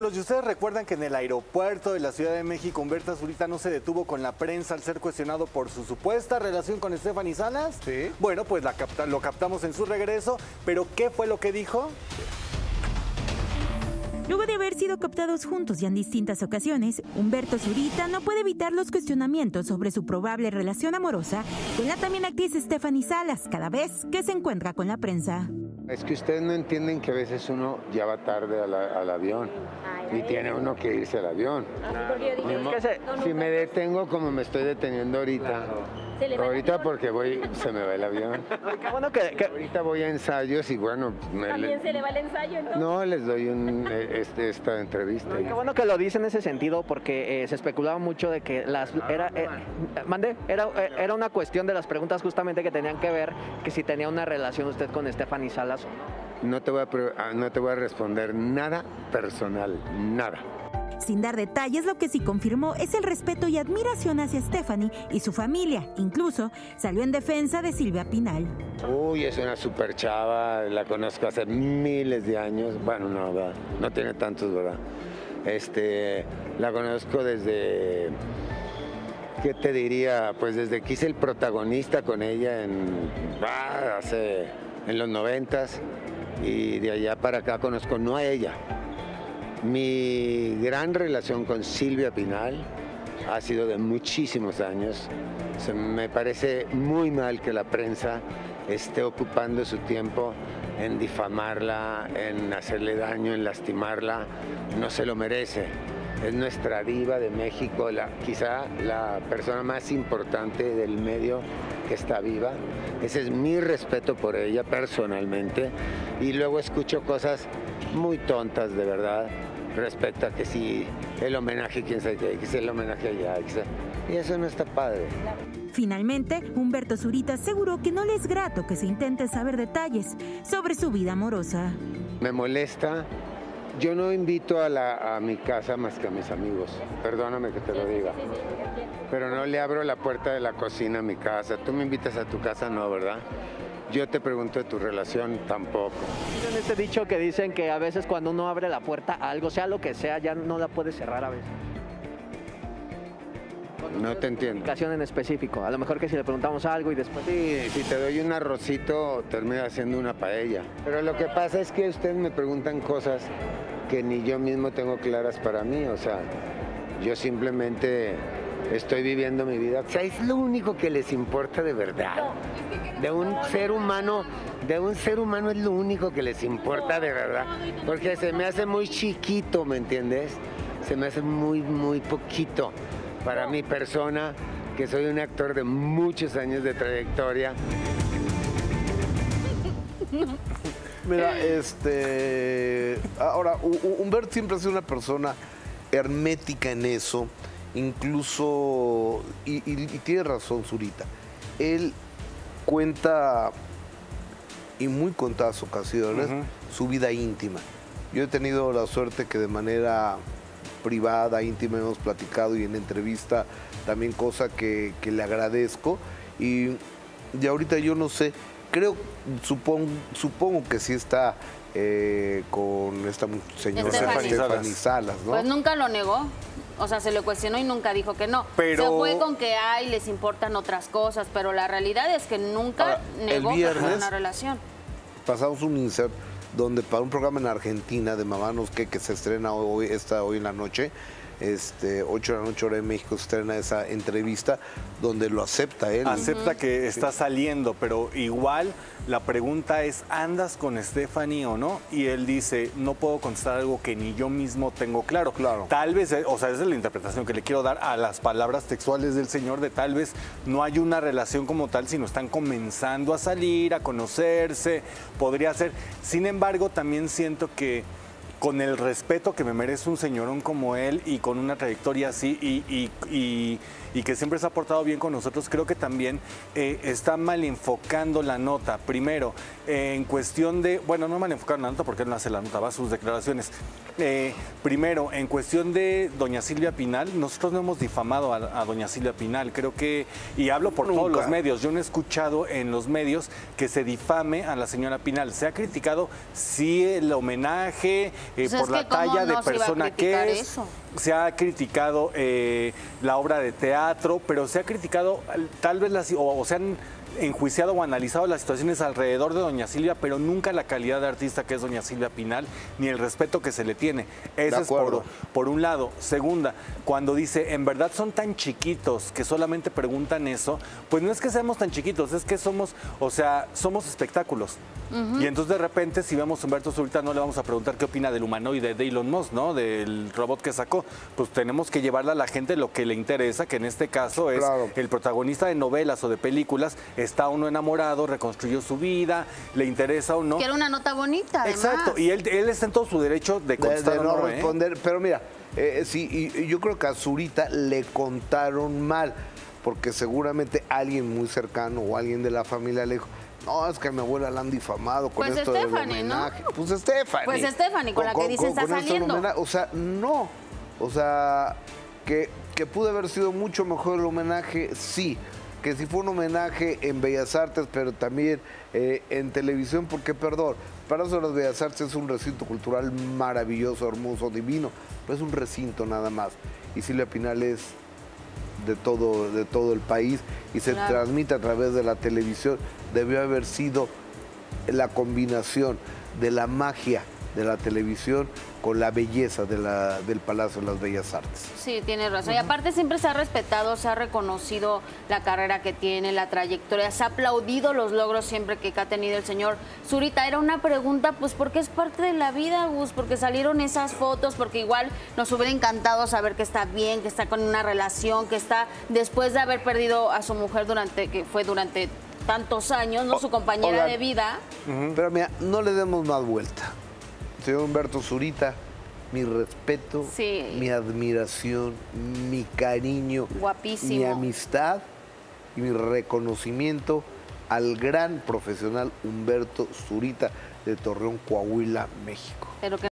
Los de ustedes recuerdan que en el aeropuerto de la Ciudad de México, Humberto Zurita no se detuvo con la prensa al ser cuestionado por su supuesta relación con Stephanie Salas. Sí. Bueno, pues la capta- lo captamos en su regreso, pero ¿qué fue lo que dijo? Luego de haber sido captados juntos ya en distintas ocasiones, Humberto Zurita no puede evitar los cuestionamientos sobre su probable relación amorosa con la también actriz Stephanie Salas cada vez que se encuentra con la prensa. Es que ustedes no entienden que a veces uno ya va tarde a la- al avión y tiene uno que irse al avión. Si me detengo como me estoy deteniendo ahorita, ahorita porque voy, se me va el avión. Qué bueno que, que- Ahorita voy a ensayos y bueno, me También le- se le va el ensayo, entonces. no les doy un, eh, este, esta entrevista. qué bueno que lo dice en ese sentido porque eh, se especulaba mucho de que las era eh, mande era eh, era una cuestión de las preguntas justamente que tenían que ver que si tenía una relación usted con Stephanie Salas o no. No te voy a, pre- ah, no te voy a responder nada personal, nada. Sin dar detalles, lo que sí confirmó es el respeto y admiración hacia Stephanie y su familia. Incluso salió en defensa de Silvia Pinal. Uy, es una super chava, la conozco hace miles de años. Bueno, no, ¿verdad? no tiene tantos, ¿verdad? Este, la conozco desde, ¿qué te diría? Pues desde que hice el protagonista con ella en, ah, hace, en los noventas y de allá para acá conozco no a ella. Mi gran relación con Silvia Pinal ha sido de muchísimos años. Me parece muy mal que la prensa esté ocupando su tiempo en difamarla, en hacerle daño, en lastimarla. No se lo merece. Es nuestra diva de México, la, quizá la persona más importante del medio que está viva. Ese es mi respeto por ella personalmente. Y luego escucho cosas muy tontas, de verdad, respecto a que si el homenaje, quién sabe qué, que si el homenaje allá, y eso no está padre. Finalmente, Humberto Zurita aseguró que no le es grato que se intente saber detalles sobre su vida amorosa. Me molesta. Yo no invito a, la, a mi casa más que a mis amigos. Perdóname que te lo diga. Pero no le abro la puerta de la cocina a mi casa. Tú me invitas a tu casa, no, ¿verdad? Yo te pregunto de tu relación, tampoco. En este dicho que dicen que a veces cuando uno abre la puerta a algo, sea lo que sea, ya no la puede cerrar a veces. No te entiendo. Comunicación en específico. A lo mejor que si le preguntamos algo y después Sí, si te doy un arrocito, termina haciendo una paella. Pero lo que pasa es que ustedes me preguntan cosas que ni yo mismo tengo claras para mí. O sea, yo simplemente estoy viviendo mi vida. O sea, es lo único que les importa de verdad. De un ser humano, de un ser humano es lo único que les importa de verdad. Porque se me hace muy chiquito, ¿me entiendes? Se me hace muy, muy poquito para mi persona, que soy un actor de muchos años de trayectoria. Mira, este. Ahora, Hu- Hu- Humbert siempre ha sido una persona hermética en eso, incluso. Y, y- y tiene razón, Zurita. Él cuenta, y muy contadas ocasiones, su vida íntima. Yo he tenido la suerte que de manera privada, íntima, hemos platicado y en entrevista también cosa que, que le agradezco. Y, y ahorita yo no sé, creo, supongo, supongo que sí está eh, con esta señora Stephanie Salas, ¿no? Pues nunca lo negó. O sea, se le cuestionó y nunca dijo que no. Pero- Se fue con que ay, les importan otras cosas, pero la realidad es que nunca Ahora, negó viernes- una relación. pasamos un insert donde para un programa en Argentina de Mamá Nos que que se estrena hoy esta hoy en la noche este 8 de la noche hora de México se estrena esa entrevista donde lo acepta él Acepta que está saliendo, pero igual la pregunta es, ¿andas con Stephanie o no? Y él dice, no puedo contestar algo que ni yo mismo tengo claro. Claro. Tal vez, eh, o sea, esa es la interpretación que le quiero dar a las palabras textuales del señor, de tal vez no hay una relación como tal, sino están comenzando a salir, a conocerse, podría ser. Sin embargo, también siento que con el respeto que me merece un señorón como él y con una trayectoria así y, y- y- y que siempre se ha portado bien con nosotros, creo que también eh, está mal enfocando la nota. Primero, eh, en cuestión de, bueno, no mal enfocando la nota porque él no hace la nota, va a sus declaraciones. Eh, primero, en cuestión de doña Silvia Pinal, nosotros no hemos difamado a, a doña Silvia Pinal, creo que, y hablo por todos los medios, yo no he escuchado en los medios que se difame a la señora Pinal. Se ha criticado, sí, el homenaje Pues es por la talla de persona que es. eso. Se ha criticado eh, la obra de teatro, pero se ha criticado al- tal vez las, o, o se han enjuiciado o analizado las situaciones alrededor de doña Silvia, pero nunca la calidad de artista que es doña Silvia Pinal, ni el respeto que se le tiene. Ese es por, un lado. Segunda, cuando dice, en verdad son tan chiquitos que solamente preguntan eso, pues no es que seamos tan chiquitos, es que somos, o sea, somos espectáculos. Y entonces de repente, si vemos a Humberto Zurita, no le vamos a preguntar qué opina del humanoide de Elon Musk, ¿no? Del robot que sacó. Pues tenemos que llevarle a la gente lo que le interesa, que en este caso es Claro. el protagonista de novelas o de películas, está uno enamorado, reconstruyó su vida, le interesa o no. Que era una nota bonita, además. Exacto, y él, él está en todo su derecho de de, contestar de o no, no, ¿eh? responder. Pero mira, eh, sí, y, y yo creo que a Zurita le contaron mal, porque seguramente alguien muy cercano o alguien de la familia le dijo. No, es que a mi abuela la han difamado con Pues esto del Stephanie, ¿no? homenaje. Pues Stephanie. Pues Stephanie, con la que dice está del saliendo. O sea, no. O sea, que, que pudo haber sido mucho mejor el homenaje, sí. Que si fue un homenaje en Bellas Artes, pero también eh, en televisión, porque, perdón, para eso las Bellas Artes es un recinto cultural maravilloso, hermoso, divino, pero es un recinto nada más. Y Silvia Pinal es de todo, de todo el país y se Claro. transmite a través de la televisión. Debió haber sido la combinación de la magia de la televisión con la belleza de la- del Palacio de las Bellas Artes. Sí, tiene razón. Y aparte siempre se ha respetado, se ha reconocido la carrera que tiene, la trayectoria, se ha aplaudido los logros siempre que ha tenido el señor Zurita. Era una pregunta, pues porque es parte de la vida, Gus, porque salieron esas fotos, porque igual nos hubiera encantado saber que está bien, que está con una relación, que está después de haber perdido a su mujer durante, que fue durante tantos años, ¿no? Su compañera de vida. Pero mira, no le demos más vuelta. Señor Humberto Zurita, mi respeto, Sí. mi admiración, mi cariño, Guapísimo. mi amistad y mi reconocimiento al gran profesional Humberto Zurita de Torreón, Coahuila, México. Pero que